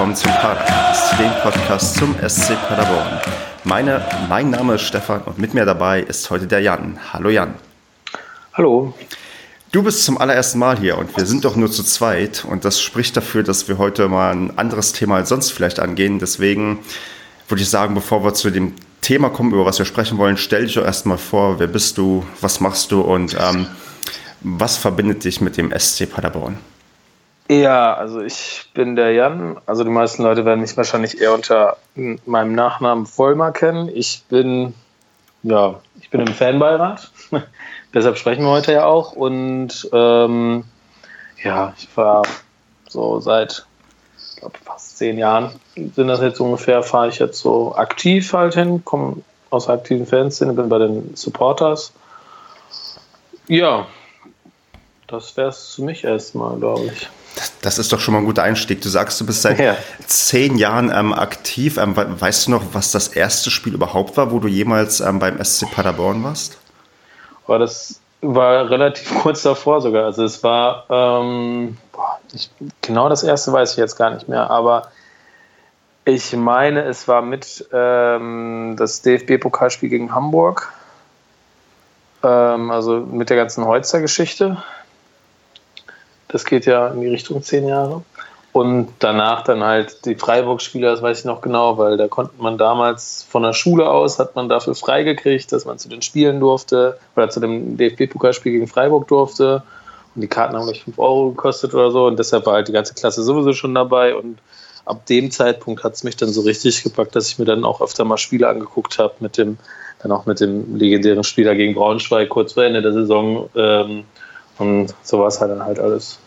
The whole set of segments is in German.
willkommen zum Podcast, dem Podcast zum SC Paderborn. Meine, mein Name ist Stefan und mit mir dabei ist heute der Jan. Hallo Jan. Hallo. Du bist zum allerersten Mal hier und wir sind doch nur zu zweit und das spricht dafür, dass wir heute mal ein anderes Thema als sonst vielleicht angehen. Deswegen würde ich sagen, bevor wir zu dem Thema kommen, über was wir sprechen wollen, stell dich doch erstmal vor, wer bist du, was machst du und ähm, was verbindet dich mit dem SC Paderborn? Ja, also ich bin der Jan. Also die meisten Leute werden mich wahrscheinlich eher unter meinem Nachnamen Vollmer kennen. Ich bin, ja, ich bin im Fanbeirat. Deshalb sprechen wir heute ja auch. Und ähm, ja, ich war so seit glaub, fast zehn Jahren sind das jetzt ungefähr, fahre ich jetzt so aktiv halt hin, komme aus der aktiven Fanszene, bin bei den Supporters. Ja, das wäre es zu mich erstmal, glaube ich. Das, das, ist doch schon mal ein guter Einstieg. Du sagst, du bist seit ja. zehn Jahren ähm, aktiv. Ähm, weißt du noch, was das erste Spiel überhaupt war, wo du jemals ähm, beim SC Paderborn warst? War das war relativ kurz davor sogar. Also es war ähm, boah, ich, genau das erste weiß ich jetzt gar nicht mehr, aber ich meine, es war mit ähm, das DFB-Pokalspiel gegen Hamburg. Ähm, also mit der ganzen Holzer-Geschichte. Das geht ja in die Richtung zehn Jahre. Und danach dann halt die Freiburg-Spiele, das weiß ich noch genau, weil da konnte man damals von der Schule aus, hat man dafür freigekriegt, dass man zu den Spielen durfte oder zu dem DFB-Pokalspiel gegen Freiburg durfte. Und die Karten haben gleich 5 Euro gekostet oder so. Und deshalb war halt die ganze Klasse sowieso schon dabei. Und ab dem Zeitpunkt hat es mich dann so richtig gepackt, dass ich mir dann auch öfter mal Spiele angeguckt habe, mit dem, dann auch mit dem legendären Spieler gegen Braunschweig kurz vor Ende der Saison. Ähm, und so war es halt dann halt alles.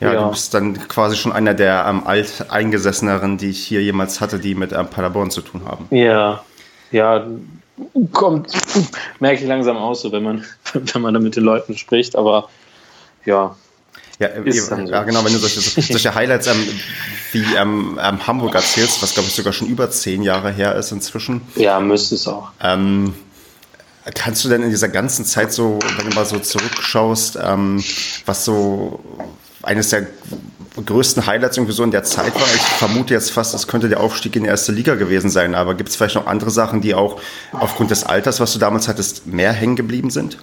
Ja, ja, du bist dann quasi schon einer der ähm, alteingesesseneren, die ich hier jemals hatte, die mit ähm, Paderborn zu tun haben. Ja, ja, kommt, merke ich langsam aus, so wenn man, wenn man da mit den Leuten spricht, aber ja. Ja, ja, so. ja genau, wenn du solche, solche Highlights ähm, wie ähm, ähm, Hamburg erzählst, was glaube ich sogar schon über zehn Jahre her ist inzwischen. Ja, müsste es auch. Ähm, kannst du denn in dieser ganzen Zeit so, wenn du mal so zurückschaust, ähm, was so eines der größten Highlights irgendwie so in der Zeit war. Ich vermute jetzt fast, es könnte der Aufstieg in die erste Liga gewesen sein. Aber gibt es vielleicht noch andere Sachen, die auch aufgrund des Alters, was du damals hattest, mehr hängen geblieben sind?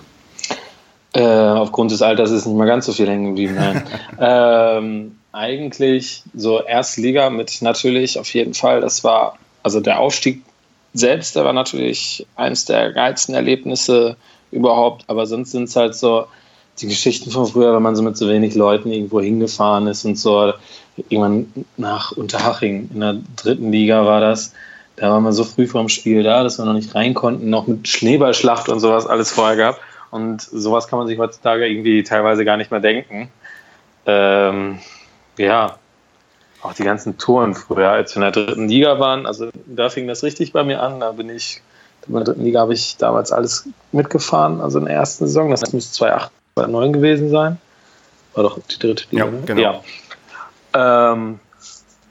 Äh, aufgrund des Alters ist nicht mal ganz so viel hängen geblieben. Nein. ähm, eigentlich so erste Liga mit natürlich auf jeden Fall. Das war also der Aufstieg selbst, der war natürlich eines der geilsten Erlebnisse überhaupt. Aber sonst sind es halt so die Geschichten von früher, wenn man so mit so wenig Leuten irgendwo hingefahren ist und so. Irgendwann nach Unterhaching in der dritten Liga war das. Da waren wir so früh vorm Spiel da, dass wir noch nicht rein konnten, noch mit Schneeballschlacht und sowas alles vorher gab. Und sowas kann man sich heutzutage irgendwie teilweise gar nicht mehr denken. Ähm, ja, auch die ganzen Touren früher, als wir in der dritten Liga waren, also da fing das richtig bei mir an. Da bin ich, in der dritten Liga habe ich damals alles mitgefahren, also in der ersten Saison, das müsste 2008 2009 gewesen sein. War doch die dritte Liga. Ja, ne? genau. Ja. Ähm,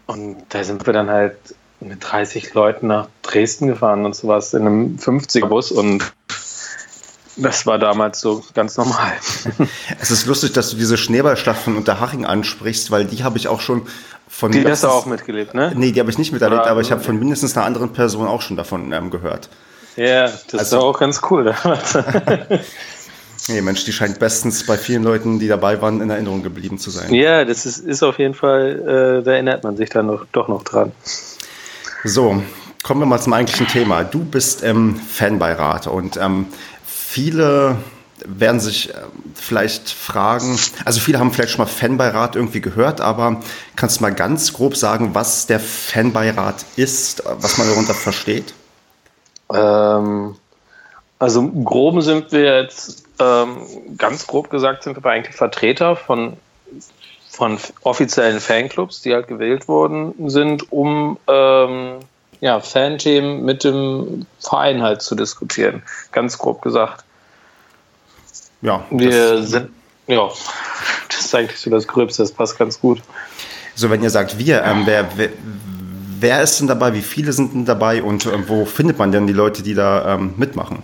und da sind wir dann halt mit 30 Leuten nach Dresden gefahren und sowas in einem 50er-Bus und das war damals so ganz normal. Es ist lustig, dass du diese Schneeballschlacht von Unterhaching ansprichst, weil die habe ich auch schon von. Die hast du auch mitgelebt, ne? Nee, die habe ich nicht miterlebt, Oder, aber ich habe von mindestens einer anderen Person auch schon davon ähm, gehört. Ja, das also, ist auch ganz cool. Nee, Mensch, die scheint bestens bei vielen Leuten, die dabei waren, in Erinnerung geblieben zu sein. Ja, das ist, ist auf jeden Fall, äh, da erinnert man sich dann noch, doch noch dran. So, kommen wir mal zum eigentlichen Thema. Du bist im Fanbeirat und ähm, viele werden sich äh, vielleicht fragen, also viele haben vielleicht schon mal Fanbeirat irgendwie gehört, aber kannst du mal ganz grob sagen, was der Fanbeirat ist, was man darunter versteht? Ähm, also im Groben sind wir jetzt ähm, ganz grob gesagt sind wir eigentlich Vertreter von, von offiziellen Fanclubs, die halt gewählt worden sind, um ähm, ja, Fanthemen mit dem Verein halt zu diskutieren. Ganz grob gesagt. Ja. Wir sind, ja, das ist eigentlich so das Gröbste, das passt ganz gut. So, wenn ihr sagt wir, ähm, wer, wer, wer, ist denn dabei, wie viele sind denn dabei und äh, wo findet man denn die Leute, die da ähm, mitmachen?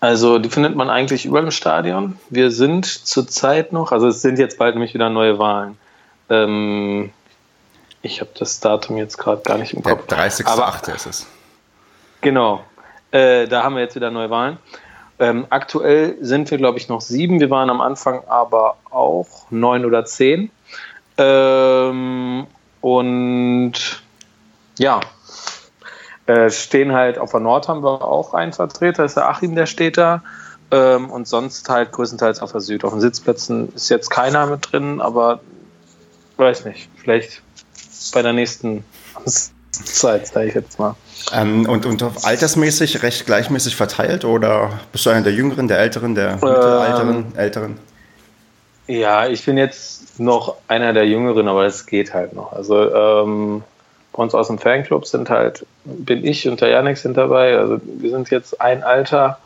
Also die findet man eigentlich überall im Stadion. Wir sind zurzeit noch, also es sind jetzt bald nämlich wieder neue Wahlen. Ähm, Ich habe das Datum jetzt gerade gar nicht im Der Kopf. 30.8. ist es. Genau. Äh, da haben wir jetzt wieder Neuwahlen. Ähm, aktuell sind wir, glaube ich, noch sieben. Wir waren am Anfang aber auch neun oder zehn. Ähm, und ja, äh, stehen halt auf der Nord haben wir auch einen Vertreter, das ist der Achim, der steht da. Ähm, und sonst halt größtenteils auf der Süd. Auf den Sitzplätzen ist jetzt keiner mit drin, aber weiß nicht, vielleicht bei der nächsten Zeit, sage ich jetzt mal. Ähm, und, und altersmäßig recht gleichmäßig verteilt oder bist du einer der Jüngeren, der Älteren, der Mittelalteren, ähm, Älteren? Ja, ich bin jetzt noch einer der Jüngeren, aber es geht halt noch. Also ähm, bei uns aus dem Fanclub sind halt, bin ich und der Janik sind dabei. Also wir sind jetzt ein Alter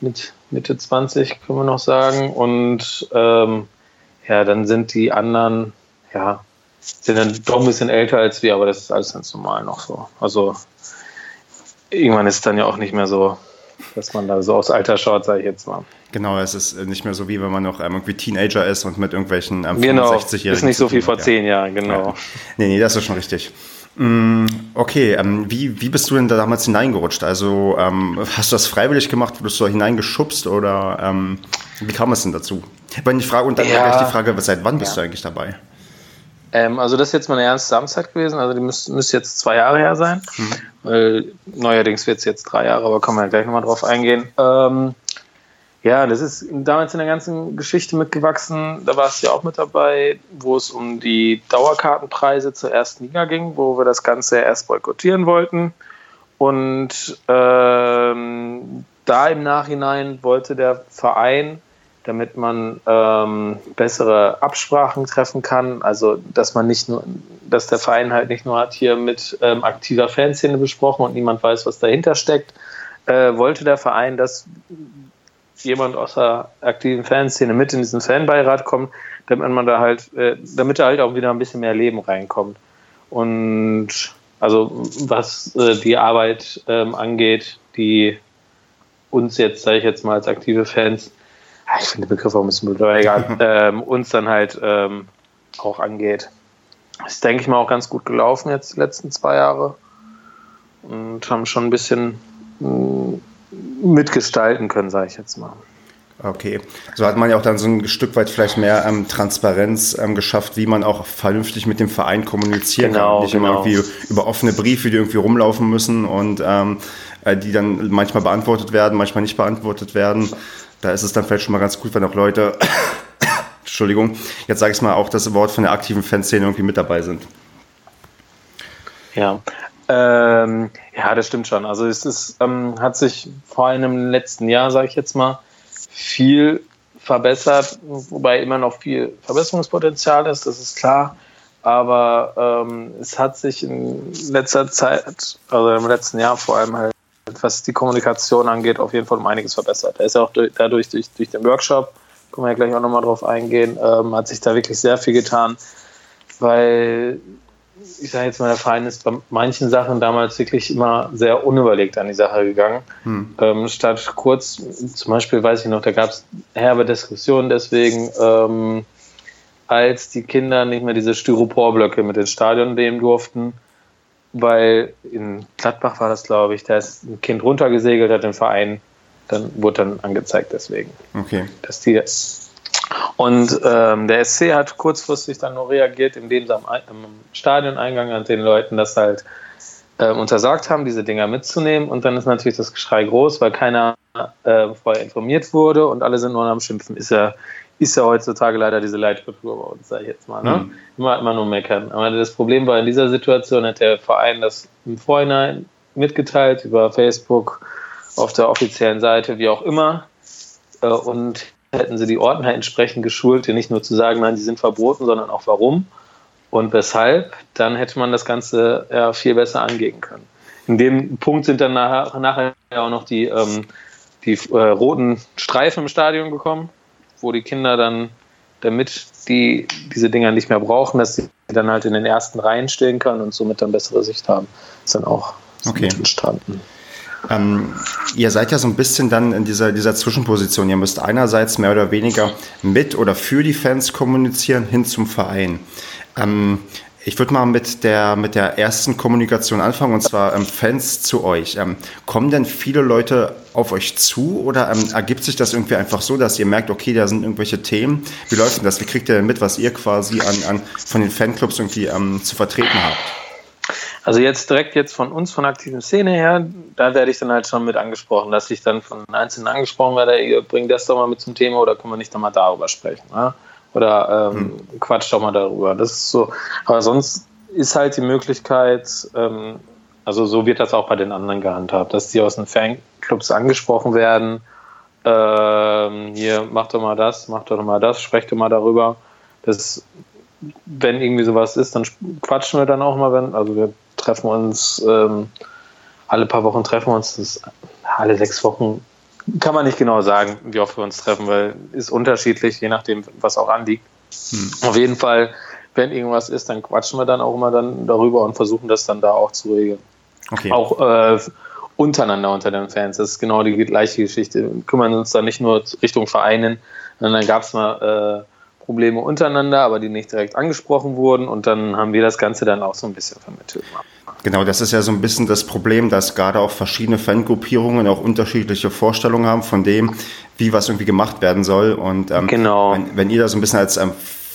mit Mitte 20, können wir noch sagen. Und ähm, ja, dann sind die anderen, ja, sind dann doch ein bisschen älter als wir, aber das ist alles ganz normal noch so. Also irgendwann ist es dann ja auch nicht mehr so, dass man da so aufs Alter schaut, sage ich jetzt mal. Genau, es ist nicht mehr so wie wenn man noch ähm, irgendwie Teenager ist und mit irgendwelchen ähm, genau, 65-Jährigen. Ist nicht so viel vor zehn Jahren, genau. Ja. Nee, nee, das ist schon richtig. Mm, okay, ähm, wie, wie bist du denn da damals hineingerutscht? Also ähm, hast du das freiwillig gemacht, wurdest du da hineingeschubst oder ähm, wie kam es denn dazu? Wenn ich frage und dann ja. gleich die Frage, seit wann bist ja. du eigentlich dabei? Ähm, also das ist jetzt meine erste Samstag gewesen, also die müsste müsst jetzt zwei Jahre her sein. Mhm. Weil neuerdings wird es jetzt drei Jahre, aber können wir ja gleich nochmal drauf eingehen. Ähm, ja, das ist damals in der ganzen Geschichte mitgewachsen. Da warst du ja auch mit dabei, wo es um die Dauerkartenpreise zur ersten Liga ging, wo wir das Ganze erst boykottieren wollten. Und ähm, da im Nachhinein wollte der Verein damit man ähm, bessere Absprachen treffen kann. Also, dass man nicht nur, dass der Verein halt nicht nur hat hier mit ähm, aktiver Fanszene besprochen und niemand weiß, was dahinter steckt, äh, wollte der Verein, dass jemand aus der aktiven Fanszene mit in diesen Fanbeirat kommt, damit man da halt, äh, damit da halt auch wieder ein bisschen mehr Leben reinkommt. Und also was äh, die Arbeit ähm, angeht, die uns jetzt, sage ich jetzt mal als aktive Fans, ich finde den Begriff auch ein bisschen blöd, aber egal, ähm, uns dann halt ähm, auch angeht. Ist, denke ich mal, auch ganz gut gelaufen jetzt die letzten zwei Jahre und haben schon ein bisschen mm, mitgestalten können, sage ich jetzt mal. Okay, so hat man ja auch dann so ein Stück weit vielleicht mehr ähm, Transparenz ähm, geschafft, wie man auch vernünftig mit dem Verein kommunizieren genau, kann. Nicht genau. immer irgendwie über offene Briefe, die irgendwie rumlaufen müssen und ähm, äh, die dann manchmal beantwortet werden, manchmal nicht beantwortet werden da ist es dann vielleicht schon mal ganz gut, wenn auch Leute, Entschuldigung, jetzt sage ich mal auch das Wort von der aktiven Fanszene irgendwie mit dabei sind. Ja, ähm, ja, das stimmt schon. Also es ist, ähm, hat sich vor allem im letzten Jahr, sage ich jetzt mal, viel verbessert, wobei immer noch viel Verbesserungspotenzial ist, das ist klar. Aber ähm, es hat sich in letzter Zeit, also im letzten Jahr vor allem halt was die Kommunikation angeht, auf jeden Fall um einiges verbessert. Er ist ja auch durch, dadurch durch, durch den Workshop, können wir ja gleich auch nochmal drauf eingehen, ähm, hat sich da wirklich sehr viel getan, weil ich sage jetzt mal, der Verein ist bei manchen Sachen damals wirklich immer sehr unüberlegt an die Sache gegangen. Hm. Ähm, statt kurz, zum Beispiel weiß ich noch, da gab es herbe Diskussionen deswegen, ähm, als die Kinder nicht mehr diese Styroporblöcke mit ins Stadion nehmen durften, weil in Gladbach war das, glaube ich, da ist ein Kind runtergesegelt, hat den Verein, dann wurde dann angezeigt deswegen. Okay. Dass die, und ähm, der SC hat kurzfristig dann nur reagiert, indem sie am, am Stadioneingang an den Leuten das halt äh, untersagt haben, diese Dinger mitzunehmen. Und dann ist natürlich das Geschrei groß, weil keiner äh, vorher informiert wurde und alle sind nur am Schimpfen. Ist ja ist ja heutzutage leider diese Leitkultur bei uns, sage ich jetzt mal. Ne? Mhm. Immer, immer nur meckern. Aber das Problem war, in dieser Situation hat der Verein das im Vorhinein mitgeteilt, über Facebook, auf der offiziellen Seite, wie auch immer. Äh, und hätten sie die Ordner entsprechend geschult, nicht nur zu sagen, nein, die sind verboten, sondern auch warum und weshalb, dann hätte man das Ganze ja, viel besser angehen können. In dem Punkt sind dann nachher, nachher auch noch die, ähm, die äh, roten Streifen im Stadion gekommen wo die Kinder dann, damit die diese Dinger nicht mehr brauchen, dass sie dann halt in den ersten Reihen stehen können und somit dann bessere Sicht haben, ist dann auch okay. entstanden. Ähm, ihr seid ja so ein bisschen dann in dieser, dieser Zwischenposition. Ihr müsst einerseits mehr oder weniger mit oder für die Fans kommunizieren hin zum Verein. Ähm, Ich würde mal mit der, mit der ersten Kommunikation anfangen, und zwar ähm, Fans zu euch. Ähm, kommen denn viele Leute auf euch zu oder ähm, ergibt sich das irgendwie einfach so, dass ihr merkt, okay, da sind irgendwelche Themen? Wie läuft denn das? Wie kriegt ihr denn mit, was ihr quasi an, an von den Fanclubs irgendwie ähm, zu vertreten habt? Also jetzt direkt jetzt von uns, von aktiven Szene her, da werde ich dann halt schon mit angesprochen, dass ich dann von Einzelnen angesprochen werde, ihr bringt das doch mal mit zum Thema oder können wir nicht doch mal darüber sprechen? Ne? Oder ähm, hm. quatsch doch mal darüber. Das ist so. Aber sonst ist halt die Möglichkeit, ähm, also so wird das auch bei den anderen gehandhabt, dass die aus den Fanclubs angesprochen werden. Ähm, hier, mach doch mal das, mach doch mal das, sprecht doch mal darüber. Das, wenn irgendwie sowas ist, dann quatschen wir dann auch mal, wenn, also wir treffen uns ähm, alle paar Wochen treffen wir uns, das, alle sechs Wochen kann man nicht genau sagen, wie oft wir uns treffen, weil ist unterschiedlich, je nachdem, was auch anliegt. Hm. Auf jeden Fall, wenn irgendwas ist, dann quatschen wir dann auch immer dann darüber und versuchen das dann da auch zu regeln. Okay. Auch äh, untereinander unter den Fans. Das ist genau die gleiche Geschichte. Wir kümmern uns dann nicht nur Richtung Vereinen, sondern dann gab es mal äh, Probleme untereinander, aber die nicht direkt angesprochen wurden und dann haben wir das Ganze dann auch so ein bisschen vermittelt. Genau, das ist ja so ein bisschen das Problem, dass gerade auch verschiedene Fangruppierungen auch unterschiedliche Vorstellungen haben von dem, wie was irgendwie gemacht werden soll. Und ähm, genau. wenn, wenn, ihr da so ein bisschen als ähm,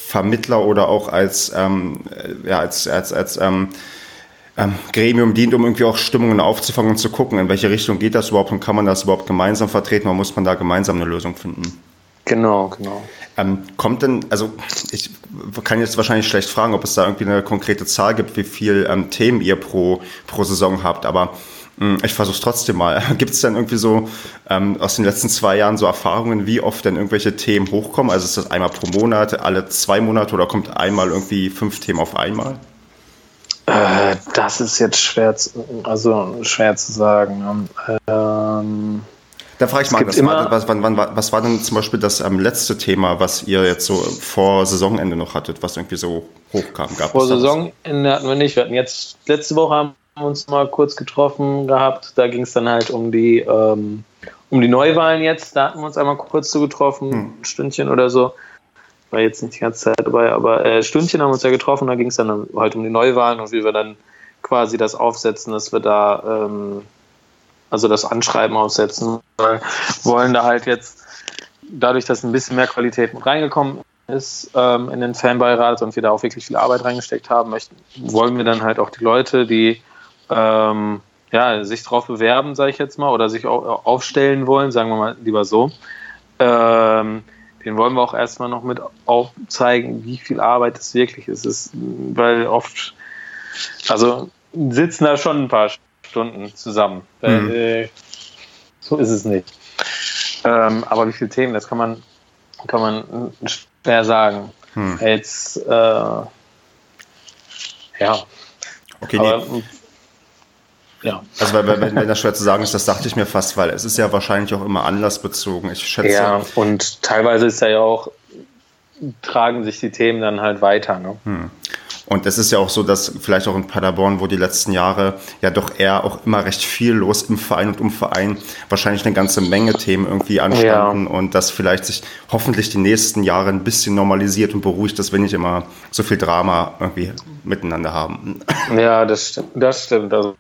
Vermittler oder auch als, ähm, ja, als, als, als ähm, ähm, Gremium dient, um irgendwie auch Stimmungen aufzufangen und zu gucken, in welche Richtung geht das überhaupt und kann man das überhaupt gemeinsam vertreten oder muss man da gemeinsam eine Lösung finden? Genau, genau. Ähm, kommt denn, also ich kann jetzt wahrscheinlich schlecht fragen, ob es da irgendwie eine konkrete Zahl gibt, wie viel ähm, Themen ihr pro, pro Saison habt, aber mh, hm, ich versuche es trotzdem mal. Gibt es denn irgendwie so ähm, aus den letzten zwei Jahren so Erfahrungen, wie oft denn irgendwelche Themen hochkommen? Also ist das einmal pro Monat, alle zwei Monate oder kommt einmal irgendwie fünf Themen auf einmal? Äh, das ist jetzt schwer, zu, also schwer zu sagen. Ähm, da frage ich mal, was war, was, wann, wann, was war denn zum Beispiel das ähm, letzte Thema, was ihr jetzt so vor Saisonende noch hattet, was irgendwie so hochkam? Gab vor Saisonende hatten wir nicht. Wir hatten jetzt, letzte Woche haben wir uns mal kurz getroffen gehabt. Da ging es dann halt um die, ähm, um die Neuwahlen jetzt. Da hatten wir uns einmal kurz so getroffen, hm. ein Stündchen oder so. War jetzt nicht die ganze Zeit dabei, aber äh, Stündchen haben wir uns ja getroffen. Da ging es dann halt um die Neuwahlen und wie wir dann quasi das aufsetzen, dass wir da ähm, also das Anschreiben aufsetzen, weil wollen da halt jetzt dadurch, dass ein bisschen mehr Qualität reingekommen ist ähm, in den Fanbeirat und wir da auch wirklich viel Arbeit reingesteckt haben, möchten, wollen wir dann halt auch die Leute, die ähm, ja, sich darauf bewerben, sage ich jetzt mal, oder sich aufstellen wollen, sagen wir mal lieber so, ähm, den wollen wir auch erstmal noch mit aufzeigen, wie viel Arbeit es wirklich ist. ist weil oft, also sitzen da schon ein paar Stunden zusammen. Mhm. Äh, so ist es nicht. Ähm, aber wie viele Themen, das kann man, kann man schwer sagen. Hm. Jetzt, äh, ja. Okay, aber, nee. Ja. Also wenn, wenn, wenn das schwer zu sagen ist, das dachte ich mir fast, weil es ist ja wahrscheinlich auch immer anlassbezogen. Ich schätze. Ja, und teilweise ist ja auch, tragen sich die Themen dann halt weiter. Ne? Hm. Und es ist ja auch so, dass vielleicht auch in Paderborn, wo die letzten Jahre ja doch eher auch immer recht viel los im Verein und um Verein, wahrscheinlich eine ganze Menge Themen irgendwie anstanden ja. und das vielleicht sich hoffentlich die nächsten Jahre ein bisschen normalisiert und beruhigt, dass wir nicht immer so viel Drama irgendwie miteinander haben. Ja, das stimmt. Das stimmt. Also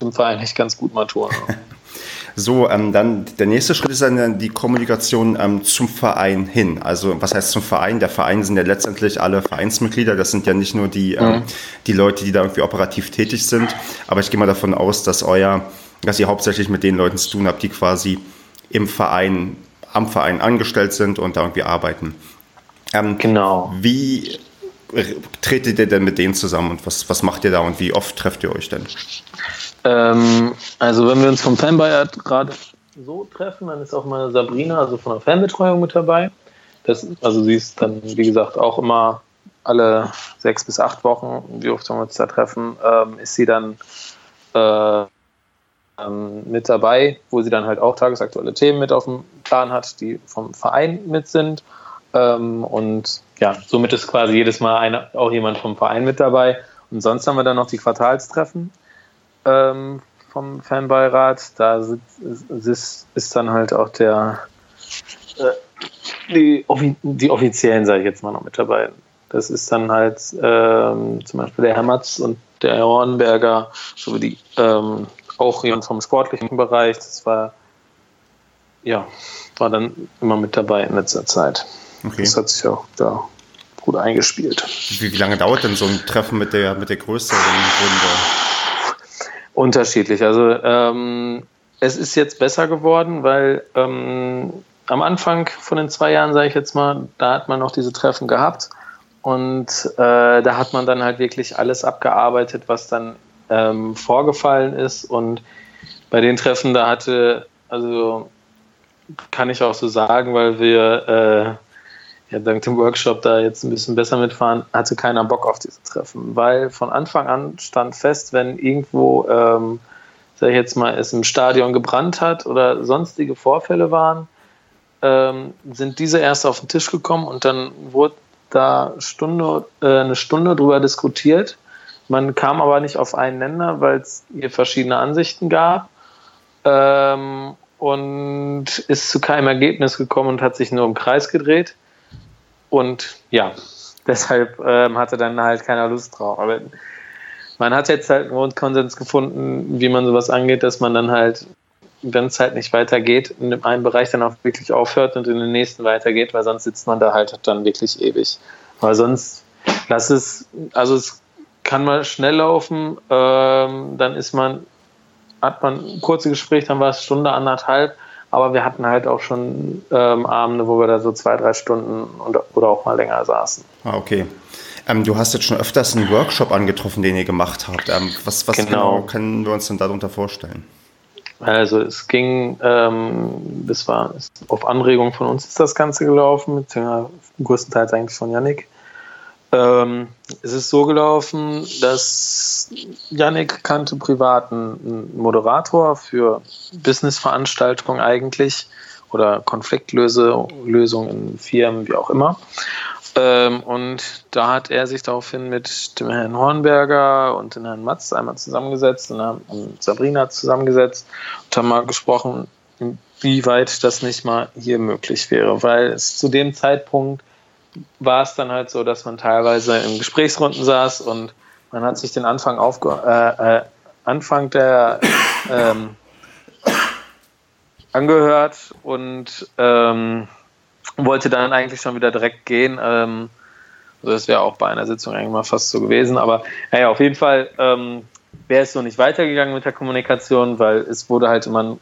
im Verein echt ganz gut mal tun. So, ähm, dann der nächste Schritt ist dann die Kommunikation ähm, zum Verein hin. Also was heißt zum Verein? Der Verein sind ja letztendlich alle Vereinsmitglieder. Das sind ja nicht nur die, ähm, mhm. die Leute, die da irgendwie operativ tätig sind. Aber ich gehe mal davon aus, dass euer, dass ihr hauptsächlich mit den Leuten zu tun habt, die quasi im Verein, am Verein angestellt sind und da irgendwie arbeiten. Ähm, genau. Wie tretet ihr denn mit denen zusammen und was, was macht ihr da und wie oft trefft ihr euch denn? Ähm, also wenn wir uns vom Fanbeirat gerade so treffen, dann ist auch mal Sabrina, also von der Fanbetreuung mit dabei. Das, also sie ist dann, wie gesagt, auch immer alle sechs bis acht Wochen, wie oft wir uns da treffen, ähm, ist sie dann äh, ähm, mit dabei, wo sie dann halt auch tagesaktuelle Themen mit auf dem Plan hat, die vom Verein mit sind. Ähm, und ja, somit ist quasi jedes Mal eine, auch jemand vom Verein mit dabei. Und sonst haben wir dann noch die Quartalstreffen ähm, vom Fanbeirat. Da ist, ist, dann halt auch der äh, die, die offiziellen, sage ich jetzt mal, noch mit dabei. Das ist dann halt ähm, zum Beispiel der Herr Matz und der Herr Hornberger, sowie die ähm, auch jemand vom sportlichen Bereich. Das war ja war dann immer mit dabei in letzter Zeit. Okay. Das hat sich auch da gut eingespielt. Wie, wie, lange dauert denn so ein Treffen mit der mit der größeren Runde? Unterschiedlich. Also ähm, es ist jetzt besser geworden, weil ähm, am Anfang von den zwei Jahren, sage ich jetzt mal, da hat man noch diese Treffen gehabt. Und äh, da hat man dann halt wirklich alles abgearbeitet, was dann ähm, vorgefallen ist. Und bei den Treffen, da hatte, also kann ich auch so sagen, weil wir äh, ja, dank dem Workshop da jetzt ein bisschen besser mitfahren, hatte keiner Bock auf diese Treffen. Weil von Anfang an stand fest, wenn irgendwo, ähm, sag ich jetzt mal, es im Stadion gebrannt hat oder sonstige Vorfälle waren, ähm, sind diese erst auf den Tisch gekommen und dann wurde da Stunde, äh, eine Stunde drüber diskutiert. Man kam aber nicht auf einen Nenner, weil es hier verschiedene Ansichten gab ähm, und ist zu keinem Ergebnis gekommen und hat sich nur im Kreis gedreht. Und ja, deshalb ähm, hatte dann halt keiner Lust drauf. Aber man hat jetzt halt einen Grundkonsens gefunden, wie man sowas angeht, dass man dann halt wenn es halt nicht weitergeht, in einem Bereich dann auch wirklich aufhört und in den nächsten weitergeht, weil sonst sitzt man da halt dann wirklich ewig. Weil sonst lass es, also es kann mal schnell laufen, ähm, dann ist man, hat man ein kurzes Gespräch, dann war es Stunde, anderthalb, aber wir hatten halt auch schon ähm, Abende, wo wir da so zwei, drei Stunden und, oder auch mal länger saßen. Ah, okay. Ähm, du hast jetzt schon öfters einen Workshop angetroffen, den ihr gemacht habt. Ähm, was was genau. genau können wir uns denn darunter vorstellen? Also es ging, ähm, das war auf Anregung von uns ist das Ganze gelaufen, beziehungsweise größtenteils eigentlich von Yannick. Ähm, es ist so gelaufen, dass Yannick kannte privaten Moderator für Businessveranstaltungen eigentlich oder Konfliktlösungen in Firmen, wie auch immer. Ähm, und da hat er sich daraufhin mit dem Herrn Hornberger und dem Herrn Matz einmal zusammengesetzt und haben Sabrina zusammengesetzt und haben mal gesprochen, wie weit das nicht mal hier möglich wäre. Weil es zu dem Zeitpunkt war es dann halt so, dass man teilweise in Gesprächsrunden saß und man hat sich den Anfang aufge äh, äh, Anfang der ähm, angehört und ähm, wollte dann eigentlich schon wieder direkt gehen. Ähm, also das wäre auch bei einer Sitzung eigentlich mal fast so gewesen. Aber naja, auf jeden Fall ähm, wäre es so nicht weitergegangen mit der Kommunikation, weil es wurde halt immer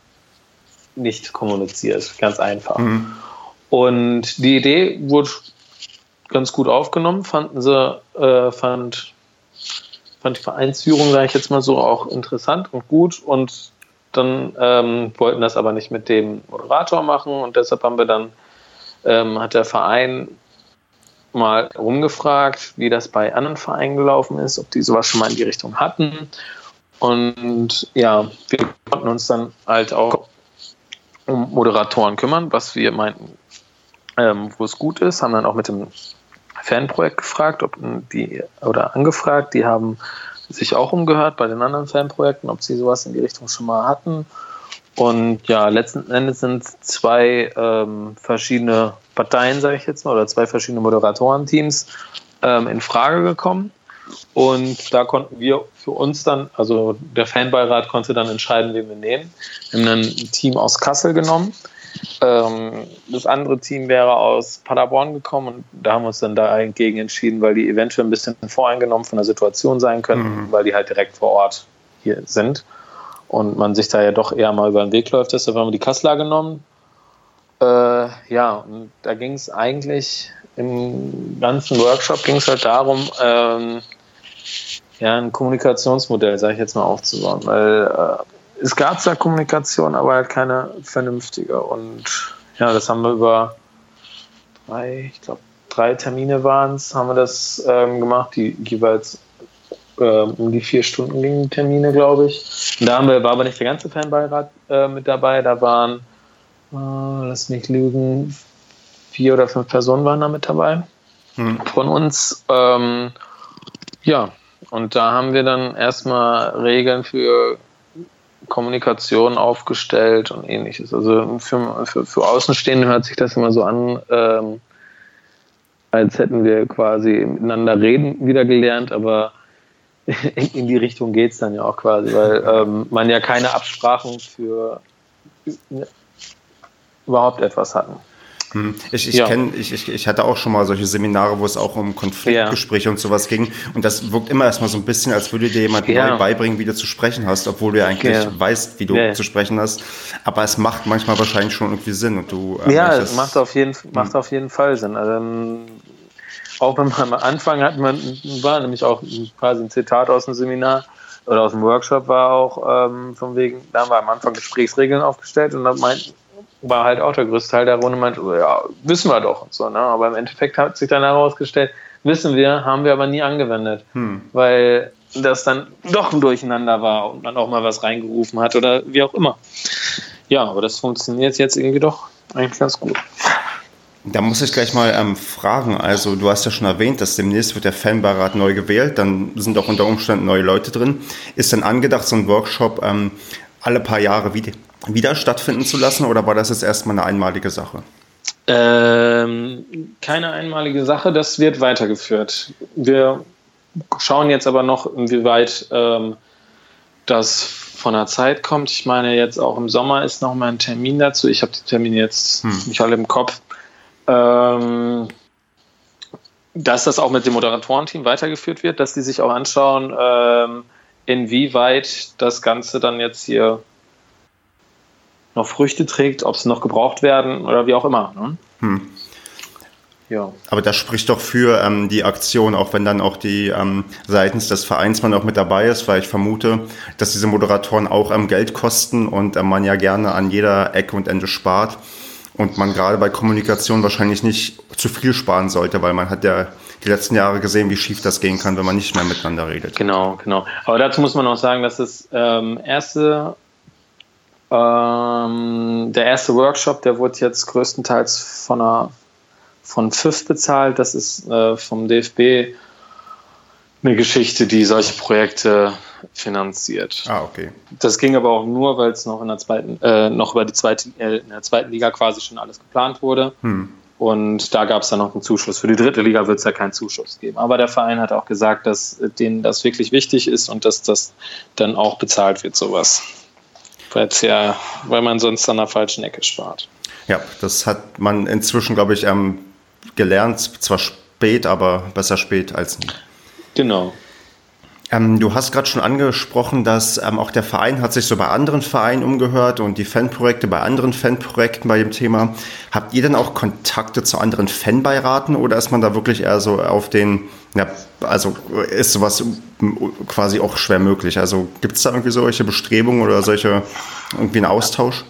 nicht kommuniziert. Ganz einfach. Mhm. Und die Idee wurde ganz gut aufgenommen, fanden sie, äh, fand, fand die Vereinsführung, sage ich jetzt mal so, auch interessant und gut. Und dann ähm, wollten das aber nicht mit dem Moderator machen und deshalb haben wir dann ähm, hat der Verein mal rumgefragt, wie das bei anderen Vereinen gelaufen ist, ob die sowas schon mal in die Richtung hatten. Und ja, wir konnten uns dann halt auch um Moderatoren kümmern, was wir meinten, ähm, wo es gut ist, haben dann auch mit dem Fanprojekt gefragt, ob die oder angefragt, die haben sich auch umgehört bei den anderen Fanprojekten, ob sie sowas in die Richtung schon mal hatten. Und ja, letzten Endes sind zwei ähm, verschiedene Parteien, sage ich jetzt mal, oder zwei verschiedene Moderatorenteams ähm, in Frage gekommen. Und da konnten wir für uns dann, also der Fanbeirat konnte dann entscheiden, wen wir nehmen. Wir haben ein Team aus Kassel genommen. Ähm, das andere Team wäre aus Paderborn gekommen und da haben wir uns dann dagegen entschieden, weil die eventuell ein bisschen voreingenommen von der Situation sein können, mhm. weil die halt direkt vor Ort hier sind und man sich da ja doch eher mal über den Weg läuft. Deshalb haben wir die Kassler genommen. Äh, ja, und da ging es eigentlich im ganzen Workshop ging es halt darum, ähm, ja, ein Kommunikationsmodell, sage ich jetzt mal, aufzubauen, weil äh, es gab zwar Kommunikation, aber halt keine vernünftige. Und ja, das haben wir über drei, ich glaube, drei Termine waren es, haben wir das ähm, gemacht, die jeweils äh, um die vier Stunden gingen die Termine, glaube ich. Und da haben wir, war aber nicht der ganze Fanbeirat äh, mit dabei. Da waren, äh, lass mich lügen, vier oder fünf Personen waren da mit dabei hm. von uns. Ähm, ja, und da haben wir dann erstmal Regeln für Kommunikation aufgestellt und ähnliches. Also für, für, für Außenstehende hört sich das immer so an, ähm, als hätten wir quasi miteinander reden wieder gelernt, aber in, die Richtung geht es dann ja auch quasi, weil ähm, man ja keine Absprachen für überhaupt etwas hatten. Hm. Ich, ich, ja. kenn, ich, ich, ich hatte auch schon mal solche Seminare, wo es auch um Konfliktgespräche ja. und sowas ging. Und das wirkt immer erstmal so ein bisschen, als würde dir jemand ja. neu beibringen, wie du zu sprechen hast, obwohl du ja eigentlich weißt, wie du zu sprechen hast. Aber es macht manchmal wahrscheinlich schon irgendwie Sinn. Und du, ähm, ja, es macht auf, jeden, macht hm. auf jeden Fall Sinn. Also, ähm, auch beim Anfang hat man, war nämlich auch quasi ein Zitat aus dem Seminar oder aus dem Workshop war auch ähm, von wegen, da haben wir am Anfang Gesprächsregeln aufgestellt und da meint, war halt auch der größte Teil der Runde, meint, ja, wissen wir doch und so, ne? Aber im Endeffekt hat sich dann herausgestellt, wissen wir, haben wir aber nie angewendet, hm. weil das dann doch ein Durcheinander war und man auch mal was reingerufen hat oder wie auch immer. Ja, aber das funktioniert jetzt irgendwie doch eigentlich ganz gut. Da muss ich gleich mal ähm, fragen. Also, du hast ja schon erwähnt, dass demnächst wird der Fanbeirat neu gewählt. Dann sind auch unter Umständen neue Leute drin. Ist denn angedacht, so ein Workshop ähm, alle paar Jahre wieder, wieder stattfinden zu lassen oder war das jetzt erstmal eine einmalige Sache? Ähm, keine einmalige Sache, das wird weitergeführt. Wir schauen jetzt aber noch, inwieweit ähm, das von der Zeit kommt. Ich meine, jetzt auch im Sommer ist noch mal ein Termin dazu. Ich habe die Termine jetzt hm. nicht alle im Kopf ähm, dass das auch mit dem Moderatorenteam weitergeführt wird, dass die sich auch anschauen, ähm, inwieweit das Ganze dann jetzt hier noch Früchte trägt, ob sie noch gebraucht werden oder wie auch immer. Ne? Hm. Ja. Aber das spricht doch für ähm, die Aktion, auch wenn dann auch die ähm, seitens des Vereins man auch mit dabei ist, weil ich vermute, dass diese Moderatoren auch ähm, Geld kosten und ähm, man ja gerne an jeder Ecke und Ende spart und man gerade bei Kommunikation wahrscheinlich nicht zu viel sparen sollte, weil man hat ja die letzten Jahre gesehen, wie schief das gehen kann, wenn man nicht mehr miteinander redet. Genau, genau. Aber dazu muss man auch sagen, dass das ähm, erste, ähm, der erste Workshop, der wurde jetzt größtenteils von einer von FIF bezahlt. Das ist äh, vom DFB eine Geschichte, die solche Projekte finanziert. Ah, okay. Das ging aber auch nur, weil es noch in der zweiten, äh, noch über die zweite, äh, in der zweiten Liga quasi schon alles geplant wurde. Hm. Und da gab es dann noch einen Zuschuss. Für die dritte Liga wird es ja keinen Zuschuss geben. Aber der Verein hat auch gesagt, dass denen das wirklich wichtig ist und dass das dann auch bezahlt wird, sowas. Ja, weil man sonst an der falschen Ecke spart. Ja, das hat man inzwischen, glaube ich, ähm, gelernt. Zwar spät, aber besser spät als nie. Genau. Ähm, du hast gerade schon angesprochen, dass ähm, auch der Verein hat sich so bei anderen Vereinen umgehört und die Fanprojekte bei anderen Fanprojekten bei dem Thema. Habt ihr denn auch Kontakte zu anderen Fanbeiraten oder ist man da wirklich eher so auf den, ja, also ist sowas quasi auch schwer möglich? Also gibt es da irgendwie solche Bestrebungen oder solche irgendwie einen Austausch?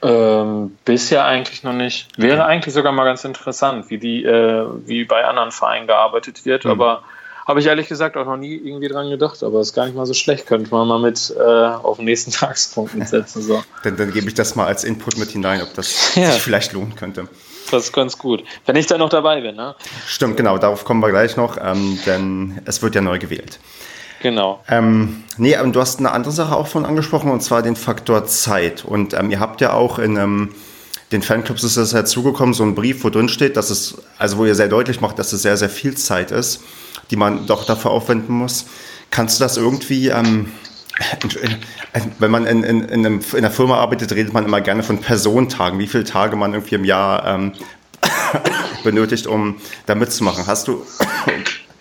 Ähm, bisher eigentlich noch nicht. Wäre eigentlich sogar mal ganz interessant, wie die, äh, wie bei anderen Vereinen gearbeitet wird, mhm. aber habe ich ehrlich gesagt auch noch nie irgendwie dran gedacht, aber ist gar nicht mal so schlecht. Könnte man mal mit äh, auf den nächsten Tagspunkt mitsetzen. So. dann, dann gebe ich das mal als Input mit hinein, ob das ja. sich vielleicht lohnen könnte. Das ist ganz gut. Wenn ich da noch dabei bin, ne? Stimmt, genau, darauf kommen wir gleich noch, ähm, denn es wird ja neu gewählt. Genau. Ähm, nee, du hast eine andere Sache auch von angesprochen, und zwar den Faktor Zeit. Und ähm, ihr habt ja auch in einem den Fanclubs ist das ja zugekommen, so ein Brief, wo drin steht, dass es, also wo ihr sehr deutlich macht, dass es sehr, sehr viel Zeit ist die man doch dafür aufwenden muss. Kannst du das irgendwie, ähm, wenn man in, in, in, einem, in, einer Firma arbeitet, redet man immer gerne von Personentagen, wie viele Tage man irgendwie im Jahr ähm, benötigt, um da mitzumachen. Hast du,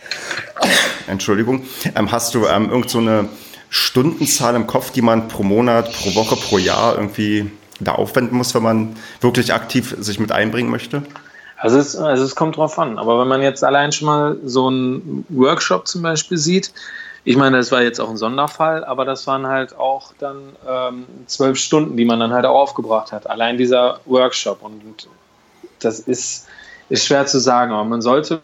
Entschuldigung, ähm, hast du ähm, irgend so eine Stundenzahl im Kopf, die man pro Monat, pro Woche, pro Jahr irgendwie da aufwenden muss, wenn man wirklich aktiv sich mit einbringen möchte? Also es, also es kommt drauf an. Aber wenn man jetzt allein schon mal so einen Workshop zum Beispiel sieht, ich meine, das war jetzt auch ein Sonderfall, aber das waren halt auch dann ähm, zwölf Stunden, die man dann halt auch aufgebracht hat. Allein dieser Workshop. Und das ist, ist schwer zu sagen, aber man sollte.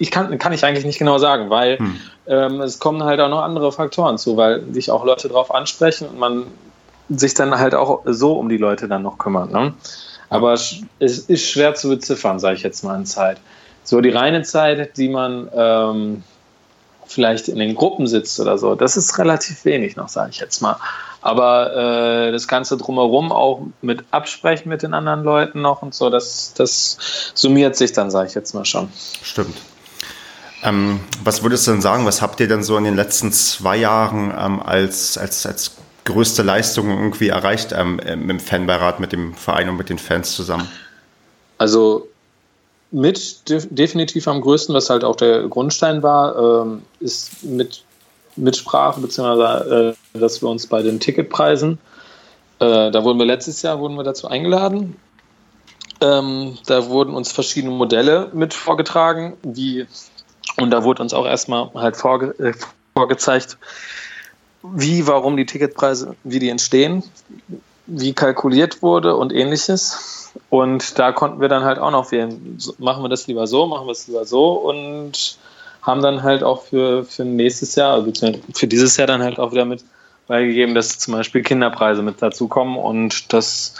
Ich kann, kann ich eigentlich nicht genau sagen, weil hm. ähm, es kommen halt auch noch andere Faktoren zu, weil sich auch Leute darauf ansprechen und man sich dann halt auch so um die Leute dann noch kümmert. Ne? Aber es ist schwer zu beziffern, sage ich jetzt mal in Zeit. So die reine Zeit, die man ähm, vielleicht in den Gruppen sitzt oder so, das ist relativ wenig noch, sage ich jetzt mal. Aber äh, das Ganze drumherum auch mit Absprechen mit den anderen Leuten noch und so, das, das summiert sich dann, sage ich jetzt mal schon. Stimmt. Ähm, was würdest du denn sagen, was habt ihr denn so in den letzten zwei Jahren ähm, als, als, als größte Leistung irgendwie erreicht ähm, im Fanbeirat mit dem Verein und mit den Fans zusammen? Also mit definitiv am größten, was halt auch der Grundstein war, ähm, ist mit Mitsprache, beziehungsweise äh, dass wir uns bei den Ticketpreisen, äh, da wurden wir letztes Jahr wurden wir dazu eingeladen. Ähm, da wurden uns verschiedene Modelle mit vorgetragen, wie und da wurde uns auch erstmal halt vorge äh, vorgezeigt, wie, warum die Ticketpreise, wie die entstehen, wie kalkuliert wurde und ähnliches. Und da konnten wir dann halt auch noch wählen, machen wir das lieber so, machen wir es lieber so und haben dann halt auch für, für nächstes Jahr, also für dieses Jahr dann halt auch wieder mit beigegeben, dass zum Beispiel Kinderpreise mit dazukommen. Und das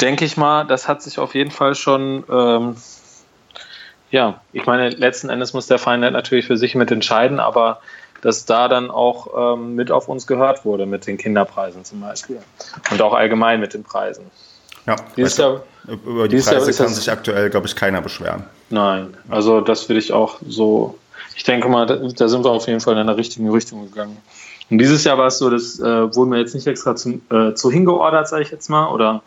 denke ich mal, das hat sich auf jeden Fall schon ähm, ja, ich meine, letzten Endes muss der Verein natürlich für sich mit entscheiden, aber dass da dann auch ähm, mit auf uns gehört wurde, mit den Kinderpreisen zum Beispiel. Und auch allgemein mit den Preisen. Ja, dieses Jahr, über die Preise kann sich aktuell, glaube ich, keiner beschweren. Nein, also das würde ich auch so, ich denke mal, da, sind wir auf jeden Fall in der richtigen Richtung gegangen. Und dieses Jahr war es so, das äh, wurden wir jetzt nicht extra zum, äh, zu hingeordert, sage ich jetzt mal, oder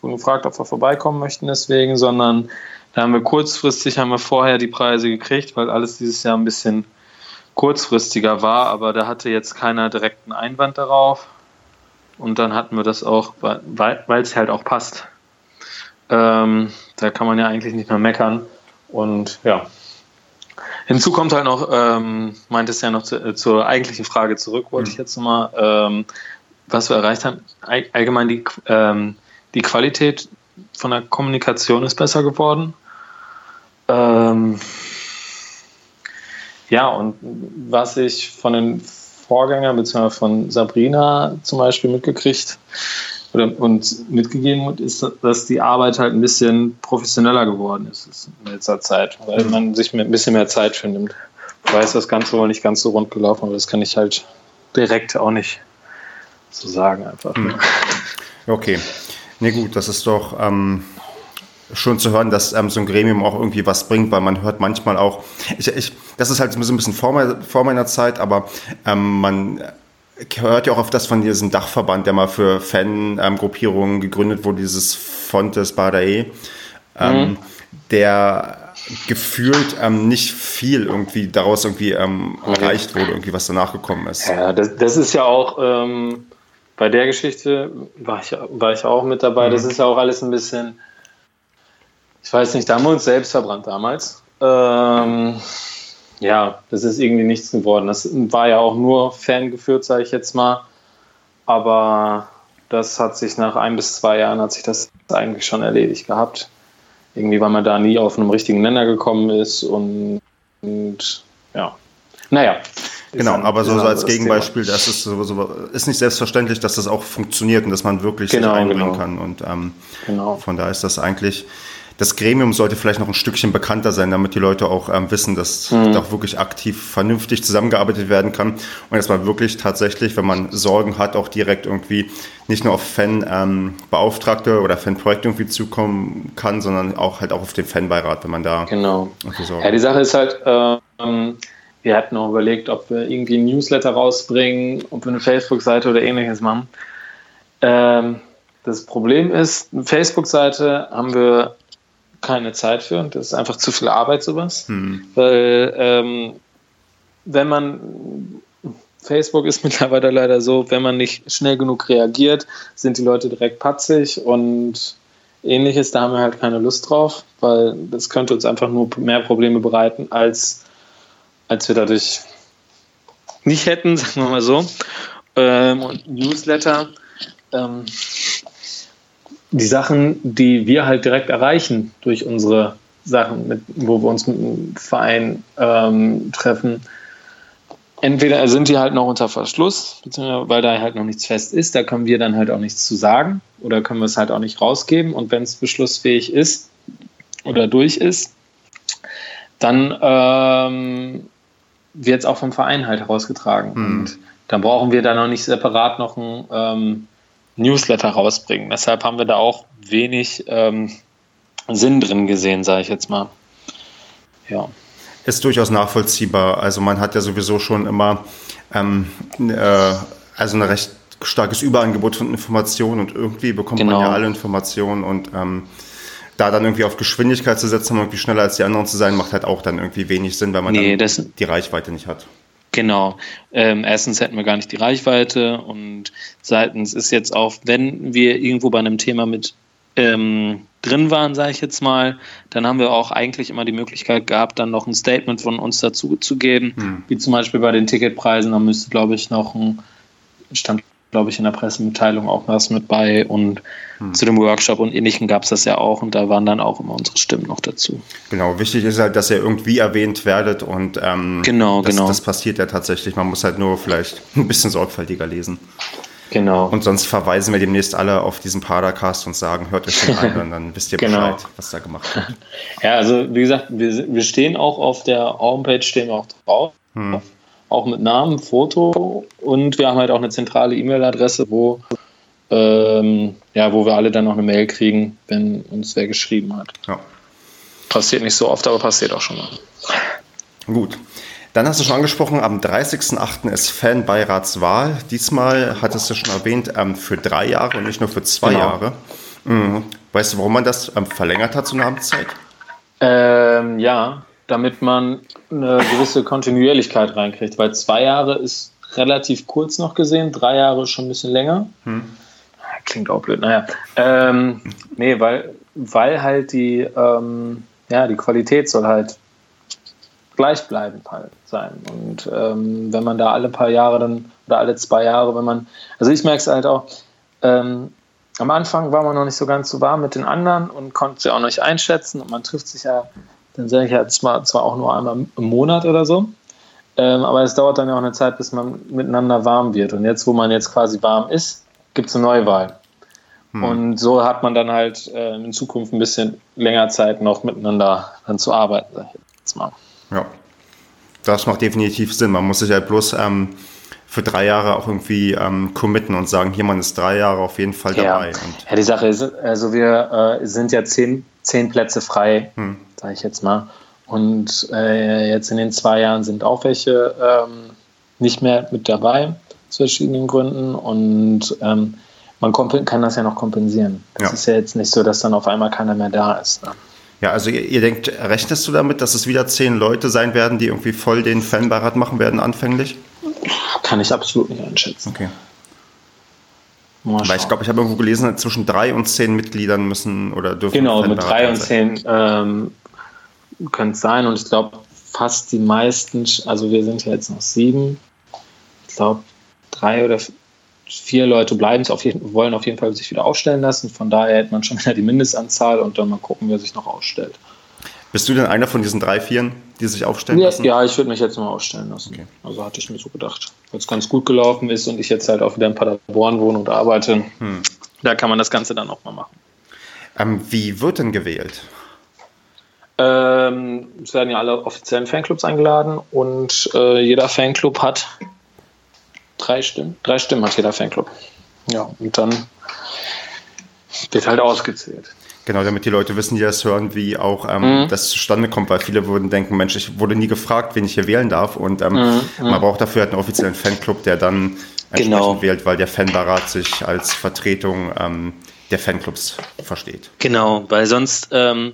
wurden gefragt, ob wir vorbeikommen möchten deswegen, sondern da haben wir kurzfristig, haben wir vorher die Preise gekriegt, weil alles dieses Jahr ein bisschen kurzfristiger war, aber da hatte jetzt keiner direkten Einwand darauf. Und dann hatten wir das auch, weil es halt auch passt. Ähm, da kann man ja eigentlich nicht mehr meckern. Und ja. Hinzu kommt halt noch, ähm, meint es ja noch zu, äh, zur eigentlichen Frage zurück, wollte mhm. ich jetzt nochmal, ähm, was wir erreicht haben. Allgemein die, ähm, die Qualität von der Kommunikation ist besser geworden. Ähm, ja, und was ich von den Vorgängern bzw. von Sabrina zum Beispiel mitgekriegt oder und mitgegeben wird, ist, dass die Arbeit halt ein bisschen professioneller geworden ist in letzter Zeit, weil man sich ein bisschen mehr Zeit für nimmt. Ich weiß, das Ganze wohl nicht ganz so rund gelaufen, aber das kann ich halt direkt auch nicht so sagen einfach. Mhm. Okay. Nee, gut, das ist doch ähm, schon zu hören, dass ähm, so ein Gremium auch irgendwie was bringt, weil man hört manchmal auch, ich, ich, das ist halt so ein bisschen vor, mein, vor meiner Zeit, aber ähm, man hört ja auch auf das von diesem Dachverband, der mal für Fan-Gruppierungen gegründet wurde, dieses Fontes Badae, ähm, mhm. der gefühlt ähm, nicht viel irgendwie daraus irgendwie ähm, erreicht wurde, irgendwie was danach gekommen ist. Ja, das, das ist ja auch ähm, bei der Geschichte war ich, war ich auch mit dabei. Mhm. Das ist ja auch alles ein bisschen, ich weiß nicht, da haben wir uns selbst verbrannt damals. Ähm, ja, das ist irgendwie nichts geworden. Das war ja auch nur fangeführt, sage ich jetzt mal. Aber das hat sich nach ein bis zwei Jahren hat sich das eigentlich schon erledigt gehabt. Irgendwie, weil man da nie auf einem richtigen Nenner gekommen ist und, und ja. Naja, Genau, ein, aber so, so als Gegenbeispiel, Thema. das ist, so, so, ist nicht selbstverständlich, dass das auch funktioniert und dass man wirklich genau, sich einbringen genau. kann. Und ähm, genau. von da ist das eigentlich, das Gremium sollte vielleicht noch ein Stückchen bekannter sein, damit die Leute auch ähm, wissen, dass mhm. da auch wirklich aktiv vernünftig zusammengearbeitet werden kann und dass man wirklich tatsächlich, wenn man Sorgen hat, auch direkt irgendwie nicht nur auf Fanbeauftragte ähm, oder Fanprojekte irgendwie zukommen kann, sondern auch halt auch auf den Fanbeirat, wenn man da genau. Ja, die Sache ist halt, ähm, wir hatten auch überlegt, ob wir irgendwie ein Newsletter rausbringen, ob wir eine Facebook-Seite oder ähnliches machen. Ähm, das Problem ist, eine Facebook-Seite haben wir keine Zeit für und das ist einfach zu viel Arbeit, sowas. Hm. Weil, ähm, wenn man, Facebook ist mittlerweile leider so, wenn man nicht schnell genug reagiert, sind die Leute direkt patzig und ähnliches, da haben wir halt keine Lust drauf, weil das könnte uns einfach nur mehr Probleme bereiten, als als wir dadurch nicht hätten, sagen wir mal so. Ähm, und Newsletter, ähm, die Sachen, die wir halt direkt erreichen durch unsere Sachen, mit, wo wir uns mit dem Verein ähm, treffen, entweder sind die halt noch unter Verschluss, weil da halt noch nichts fest ist, da können wir dann halt auch nichts zu sagen oder können wir es halt auch nicht rausgeben. Und wenn es beschlussfähig ist oder durch ist, dann ähm, wird es auch vom Verein halt herausgetragen. Mhm. Und dann brauchen wir da noch nicht separat noch ein ähm, Newsletter rausbringen. Deshalb haben wir da auch wenig ähm, Sinn drin gesehen, sage ich jetzt mal. Ja. Ist durchaus nachvollziehbar. Also man hat ja sowieso schon immer ähm, äh, also ein recht starkes Überangebot von Informationen und irgendwie bekommt genau. man ja genau. alle Informationen und ähm, da dann irgendwie auf Geschwindigkeit zu setzen, um irgendwie schneller als die anderen zu sein, macht halt auch dann irgendwie wenig Sinn, weil man nee, dann die Reichweite nicht hat. Genau. Ähm, erstens hätten wir gar nicht die Reichweite und zweitens ist jetzt auch, wenn wir irgendwo bei einem Thema mit ähm, drin waren, sage ich jetzt mal, dann haben wir auch eigentlich immer die Möglichkeit gehabt, dann noch ein Statement von uns dazu zu geben, hm. wie zum Beispiel bei den Ticketpreisen. Da müsste, glaube ich, noch ein stand glaube ich, in der Pressemitteilung auch was mit bei und hm. zu dem Workshop und ähnlichem gab es das ja auch und da waren dann auch immer unsere Stimmen noch dazu. Genau, wichtig ist halt, dass ihr irgendwie erwähnt werdet und ähm, genau, das, genau. das passiert ja tatsächlich. Man muss halt nur vielleicht ein bisschen sorgfältiger lesen. Genau. Und sonst verweisen wir demnächst alle auf diesen Padercast und sagen, hört euch den an und dann wisst ihr genau. Bescheid, was da gemacht wird. Ja, also wie gesagt, wir, wir stehen auch auf der Homepage, stehen auch drauf. Hm auch mit Namen, Foto und wir haben halt auch eine zentrale E-Mail-Adresse, wo, ähm, ja, wo wir alle dann noch eine Mail kriegen, wenn uns wer geschrieben hat. Ja. Passiert nicht so oft, aber passiert auch schon mal. Gut. Dann hast du schon angesprochen, am 30.08. ist Fanbeiratswahl. Diesmal hattest du schon erwähnt, ähm, für drei Jahre und nicht nur für zwei genau. Jahre. Mhm. Weißt du, warum man das ähm, verlängert hat, so eine Amtszeit? Ähm, ja, damit man eine gewisse Kontinuierlichkeit reinkriegt, weil zwei Jahre ist relativ kurz noch gesehen, drei Jahre schon ein bisschen länger. Hm. Klingt auch blöd, naja. Ähm, nee, weil, weil halt die, ähm, ja, die Qualität soll halt gleichbleibend halt sein. Und ähm, wenn man da alle paar Jahre dann, oder alle zwei Jahre, wenn man, also ich merke es halt auch, ähm, am Anfang war man noch nicht so ganz so warm mit den anderen und konnte sie auch noch nicht einschätzen und man trifft sich ja dann sage ich ja zwar, zwar auch nur einmal im Monat oder so, ähm, aber es dauert dann ja auch eine Zeit, bis man miteinander warm wird. Und jetzt, wo man jetzt quasi warm ist, gibt es eine Neuwahl. Hm. Und so hat man dann halt äh, in Zukunft ein bisschen länger Zeit noch miteinander dann zu arbeiten, sag ich jetzt mal. Ja, das macht definitiv Sinn. Man muss sich halt bloß ähm, für drei Jahre auch irgendwie ähm, committen und sagen, hier, man ist drei Jahre auf jeden Fall dabei. Ja, ja die Sache ist, also wir äh, sind ja zehn, zehn Plätze frei. Hm sage ich jetzt mal. Und äh, jetzt in den zwei Jahren sind auch welche ähm, nicht mehr mit dabei, aus verschiedenen Gründen. Und ähm, man kann das ja noch kompensieren. Es ja. ist ja jetzt nicht so, dass dann auf einmal keiner mehr da ist. Ne? Ja, also ihr, ihr, denkt, rechnest du damit, dass es wieder zehn Leute sein werden, die irgendwie voll den Fanbeirat machen werden anfänglich? Kann ich absolut nicht einschätzen. Okay. Weil ich glaube, ich habe irgendwo gelesen, zwischen drei und zehn Mitgliedern müssen oder dürfen. Genau, mit drei und zehn ähm, könnte es sein. Und ich glaube, fast die meisten, also wir sind ja jetzt noch sieben, ich glaube, drei oder vier Leute bleiben es auf jeden, wollen auf jeden Fall sich wieder aufstellen lassen. Von daher hätte man schon wieder die Mindestanzahl und dann mal gucken, wer sich noch ausstellt. Bist du denn einer von diesen drei, vieren, die sich aufstellen ja, lassen? Ja, ich würde mich jetzt mal aufstellen lassen. Okay. Also hatte ich mir so gedacht. Weil es ganz gut gelaufen ist und ich jetzt halt auch wieder in Paderborn wohne und arbeite, hm. da kann man das Ganze dann auch mal machen. Ähm, wie wird denn gewählt? Ähm, es werden ja alle offiziellen Fanclubs eingeladen und äh, jeder Fanclub hat drei Stimmen. Drei Stimmen hat jeder Fanclub. Ja, und dann wird halt ausgezählt. Genau, damit die Leute wissen, die das hören, wie auch ähm, mhm. das zustande kommt, weil viele würden denken, Mensch, ich wurde nie gefragt, wen ich hier wählen darf und ähm, mhm. man mhm. braucht dafür halt einen offiziellen Fanclub, der dann entsprechend genau. wählt, weil der Fanbarat sich als Vertretung ähm, der Fanclubs versteht. Genau, weil sonst ähm,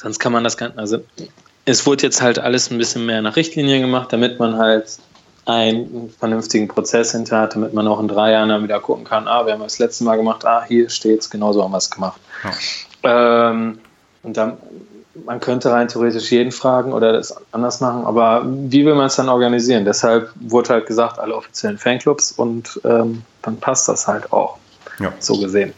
Sonst kann man das Ganze, also es wurde jetzt halt alles ein bisschen mehr nach Richtlinien gemacht, damit man halt einen vernünftigen Prozess hinter hat, damit man auch in drei Jahren dann wieder gucken kann, ah, wir haben das letzte Mal gemacht, ah, hier steht's, genauso haben wir es gemacht. Ja. Ähm, und dann, man könnte rein theoretisch jeden fragen oder das anders machen, aber wie will man es dann organisieren? Deshalb wurde halt gesagt, alle offiziellen Fanclubs und ähm, dann passt das halt auch. Ja. So gesehen.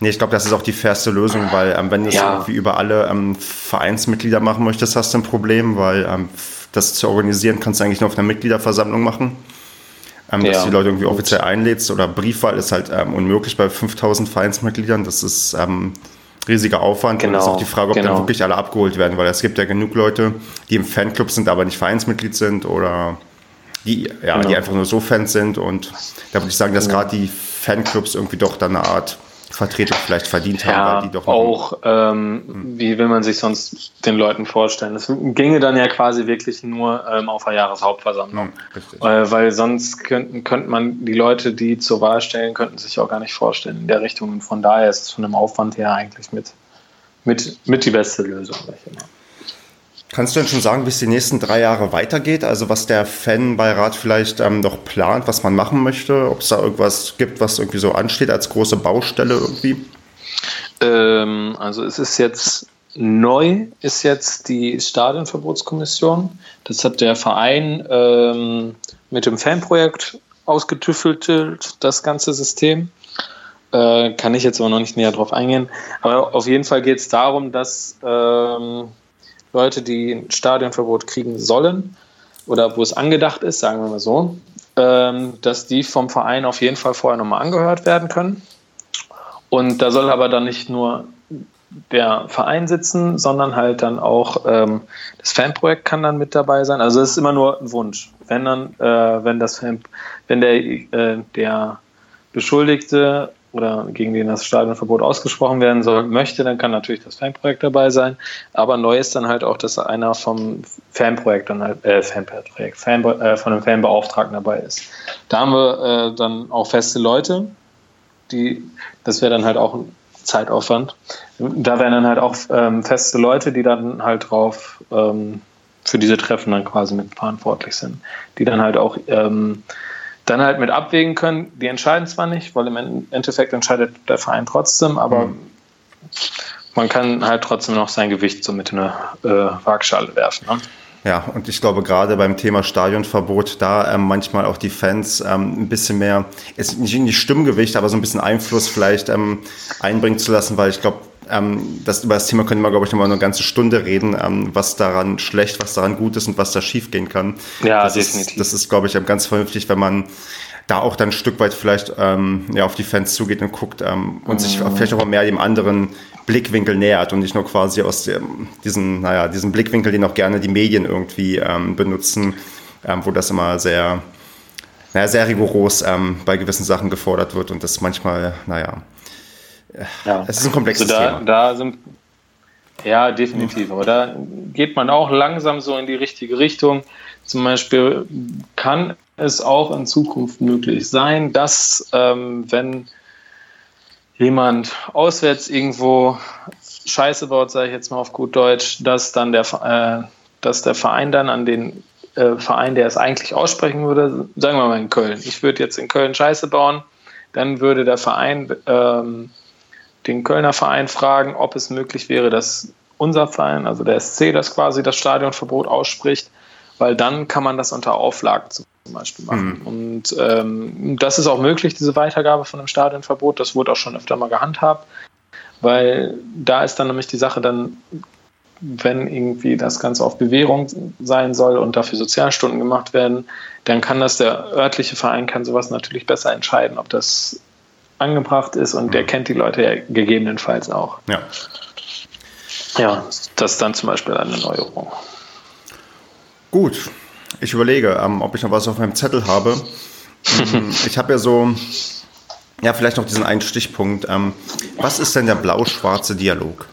Nee, ich glaube, das ist auch die fairste Lösung, weil ähm, wenn du es ja. irgendwie über alle ähm, Vereinsmitglieder machen möchtest, hast du ein Problem, weil ähm, das zu organisieren kannst du eigentlich nur auf einer Mitgliederversammlung machen. Ähm, dass ja. die Leute irgendwie offiziell einlädst oder Briefwahl ist halt ähm, unmöglich bei 5000 Vereinsmitgliedern. Das ist ähm, riesiger Aufwand genau. und es ist auch die Frage, ob genau. dann wirklich alle abgeholt werden, weil es gibt ja genug Leute, die im Fanclub sind, aber nicht Vereinsmitglied sind oder die, ja, genau. die einfach nur so Fans sind. Und da würde ich sagen, dass gerade die Fanclubs irgendwie doch dann eine Art Vertretung vielleicht verdient haben, ja, weil die doch auch, ähm, hm. wie will man sich sonst den Leuten vorstellen? Es ginge dann ja quasi wirklich nur ähm, auf eine Jahreshauptversammlung. Ja, äh, weil sonst könnten, könnte man die Leute, die zur Wahl stellen, könnten sich auch gar nicht vorstellen in der Richtung. Und von daher ist es von dem Aufwand her eigentlich mit, mit, mit die beste Lösung. Kannst du denn schon sagen, wie es die nächsten drei Jahre weitergeht? Also was der Fanbeirat vielleicht ähm, noch plant, was man machen möchte? Ob es da irgendwas gibt, was irgendwie so ansteht als große Baustelle irgendwie? Ähm, also es ist jetzt neu, ist jetzt die Stadionverbotskommission. Das hat der Verein ähm, mit dem Fanprojekt ausgetüffelt, das ganze System. Äh, kann ich jetzt aber noch nicht näher drauf eingehen. Aber auf jeden Fall geht es darum, dass ähm, Leute, die ein Stadionverbot kriegen sollen oder wo es angedacht ist, sagen wir mal so, ähm, dass die vom Verein auf jeden Fall vorher nochmal angehört werden können. Und da soll aber dann nicht nur der Verein sitzen, sondern halt dann auch ähm, das Fanprojekt kann dann mit dabei sein. Also es ist immer nur ein Wunsch. Wenn dann, äh, wenn das Fan, wenn der, äh, der Beschuldigte oder gegen den das Stadionverbot ausgesprochen werden soll, möchte, dann kann natürlich das Fanprojekt dabei sein. Aber neu ist dann halt auch, dass einer vom Fanprojekt dann halt, äh, Fanprojekt, Fan, äh, von einem Fanbeauftragten dabei ist. Da haben wir äh, dann auch feste Leute, die, das wäre dann halt auch ein Zeitaufwand. Da wären dann halt auch ähm, feste Leute, die dann halt drauf ähm, für diese Treffen dann quasi mit verantwortlich sind, die dann halt auch ähm, dann halt mit abwägen können. Die entscheiden zwar nicht, weil im Endeffekt entscheidet der Verein trotzdem, aber mhm. man kann halt trotzdem noch sein Gewicht so mit in eine äh, Waagschale werfen. Ne? Ja, und ich glaube gerade beim Thema Stadionverbot, da ähm, manchmal auch die Fans ähm, ein bisschen mehr, ist nicht in die Stimmgewicht, aber so ein bisschen Einfluss vielleicht ähm, einbringen zu lassen, weil ich glaube, ähm, das, über das Thema können wir, glaube ich, nochmal eine ganze Stunde reden, ähm, was daran schlecht, was daran gut ist und was da schief gehen kann. Ja, das definitiv. Ist, das ist, glaube ich, ganz vernünftig, wenn man da auch dann ein Stück weit vielleicht ähm, ja, auf die Fans zugeht und guckt ähm, und mhm. sich vielleicht auch mal mehr dem anderen Blickwinkel nähert und nicht nur quasi aus dem, diesen, naja, diesem Blickwinkel, den auch gerne die Medien irgendwie ähm, benutzen, ähm, wo das immer sehr, naja, sehr rigoros ähm, bei gewissen Sachen gefordert wird und das manchmal, naja, ja. Es ist ein komplexes also da, Thema. Da sind, ja, definitiv. Aber da geht man auch langsam so in die richtige Richtung. Zum Beispiel kann es auch in Zukunft möglich sein, dass ähm, wenn jemand auswärts irgendwo Scheiße baut, sage ich jetzt mal auf gut Deutsch, dass dann der, äh, dass der Verein dann an den äh, Verein, der es eigentlich aussprechen würde, sagen wir mal in Köln. Ich würde jetzt in Köln Scheiße bauen, dann würde der Verein ähm, den Kölner Verein fragen, ob es möglich wäre, dass unser Verein, also der SC, das quasi das Stadionverbot ausspricht, weil dann kann man das unter Auflagen zum Beispiel machen. Mhm. Und ähm, das ist auch möglich, diese Weitergabe von einem Stadionverbot. Das wurde auch schon öfter mal gehandhabt, weil da ist dann nämlich die Sache dann, wenn irgendwie das Ganze auf Bewährung sein soll und dafür Sozialstunden gemacht werden, dann kann das der örtliche Verein kann sowas natürlich besser entscheiden, ob das angebracht ist und mhm. der kennt die Leute ja gegebenenfalls auch. Ja. Ja, das ist dann zum Beispiel eine Neuerung. Gut, ich überlege, ähm, ob ich noch was auf meinem Zettel habe. Ähm, ich habe ja so, ja, vielleicht noch diesen einen Stichpunkt. Ähm, was ist denn der blau-schwarze Dialog?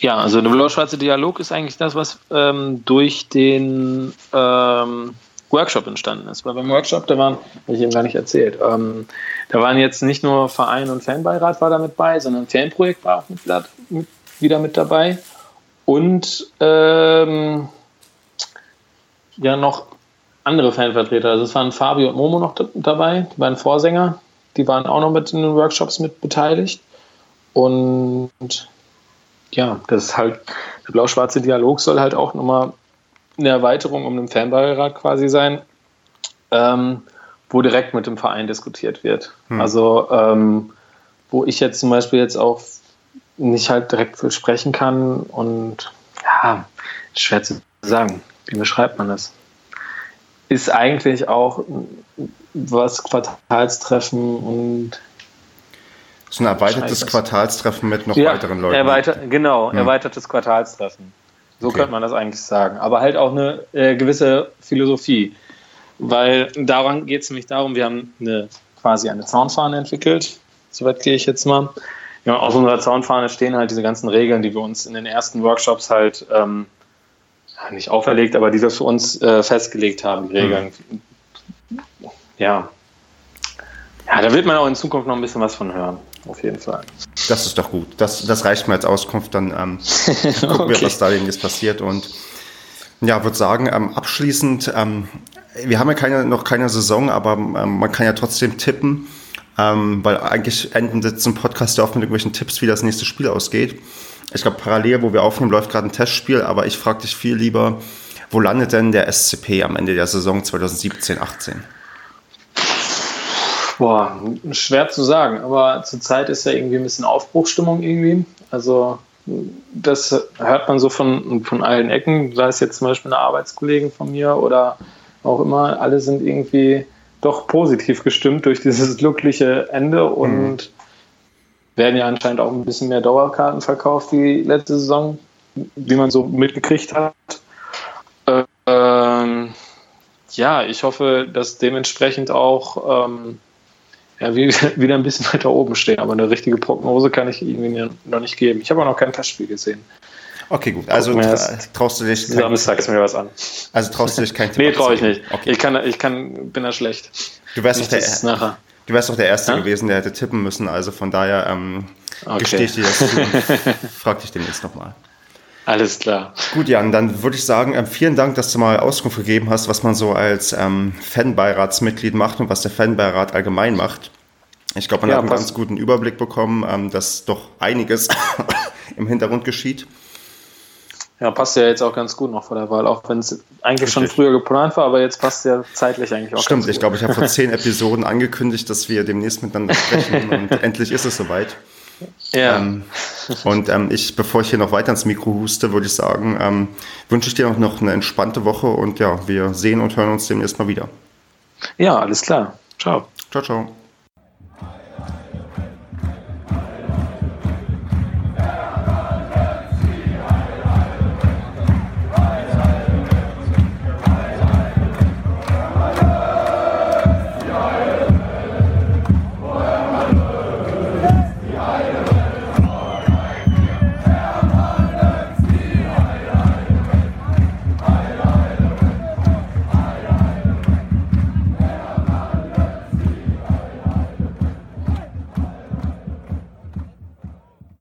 Ja, also der blau-schwarze Dialog ist eigentlich das, was ähm, durch den ähm, Workshop entstanden ist. Weil beim Workshop, da waren, habe ich eben gar nicht erzählt, ähm, da waren jetzt nicht nur Verein und Fanbeirat war da mit bei, sondern Fanprojekt war auch mit, mit, wieder mit dabei. Und ähm, ja, noch andere Fanvertreter. Also es waren Fabio und Momo noch dabei, die beiden Vorsänger. Die waren auch noch mit in den Workshops mit beteiligt. Und ja, das ist halt, der blau-schwarze Dialog soll halt auch nochmal eine Erweiterung um den Fanbeirat quasi sein, ähm, wo direkt mit dem Verein diskutiert wird. Hm. Also ähm, wo ich jetzt zum Beispiel jetzt auch nicht halt direkt für sprechen kann und ja, schwer zu sagen. Wie beschreibt man das? Ist eigentlich auch was Quartalstreffen und so ein erweitertes Quartalstreffen mit noch ja, weiteren Leuten. Erweiter, genau, hm. erweitertes Quartalstreffen. So okay. könnte man das eigentlich sagen. Aber halt auch eine äh, gewisse Philosophie. weil daran geht es nämlich darum, wir haben eine, quasi eine Zaunfahne entwickelt, soweit gehe ich jetzt mal. Ja, auf unserer Zaunfahne stehen halt diese ganzen Regeln, die wir uns in den ersten Workshops halt ähm, nicht auferlegt, aber die wir für uns äh, festgelegt haben, die Regeln. Mhm. Ja. Ja, da wird man auch in Zukunft noch ein bisschen was von hören, auf jeden Fall. Das ist doch gut. Das, das reicht mir als Auskunft. Dann ähm, gucken okay. wir, was da jetzt passiert. Und ja, würde sagen, ähm, abschließend, ähm, wir haben ja keine, noch keine Saison, aber ähm, man kann ja trotzdem tippen, ähm, weil eigentlich enden jetzt ein Podcast ja oft mit irgendwelchen Tipps, wie das nächste Spiel ausgeht. Ich glaube, parallel, wo wir aufnehmen, läuft gerade ein Testspiel, aber ich frage dich viel lieber, wo landet denn der SCP am Ende der Saison 2017, 18? Boah, schwer zu sagen, aber zurzeit ist ja irgendwie ein bisschen Aufbruchstimmung irgendwie. Also das hört man so von, von allen Ecken, sei es jetzt zum Beispiel eine Arbeitskollegen von mir oder auch immer, alle sind irgendwie doch positiv gestimmt durch dieses glückliche Ende und mhm. werden ja anscheinend auch ein bisschen mehr Dauerkarten verkauft wie letzte Saison, wie man so mitgekriegt hat. Ähm, ja, ich hoffe, dass dementsprechend auch ähm, ja, wieder ein bisschen weiter oben stehen, aber eine richtige Prognose kann ich irgendwie noch nicht geben. Ich habe auch noch kein Testspiel gesehen. Okay, gut. Also tra traust du dich. Samstags mir was an. Also traust du dich kein Tipp Nee, traue ich nicht. Okay. Ich, kann, ich kann, bin da schlecht. Du wärst, doch der, nachher. du wärst doch der Erste ja? gewesen, der hätte tippen müssen. Also von daher ähm, okay. gestehe ich dir das zu frag dich demnächst nochmal. Alles klar. Gut, Jan, dann würde ich sagen, ähm, vielen Dank, dass du mal Auskunft gegeben hast, was man so als ähm, Fanbeiratsmitglied macht und was der Fanbeirat allgemein macht. Ich glaube, man ja, hat einen passt. ganz guten Überblick bekommen, ähm, dass doch einiges im Hintergrund geschieht. Ja, passt ja jetzt auch ganz gut noch vor der Wahl, auch wenn es eigentlich Richtig. schon früher geplant war, aber jetzt passt ja zeitlich eigentlich auch Stimmt, ich glaube, ich habe vor zehn Episoden angekündigt, dass wir demnächst miteinander sprechen und endlich ist es soweit. Ja. Ähm, und ähm, ich, bevor ich hier noch weiter ins Mikro huste, würde ich sagen, ähm, wünsche ich dir noch eine entspannte Woche und ja, wir sehen und hören uns demnächst mal wieder. Ja, alles klar. Ciao. Ciao, ciao.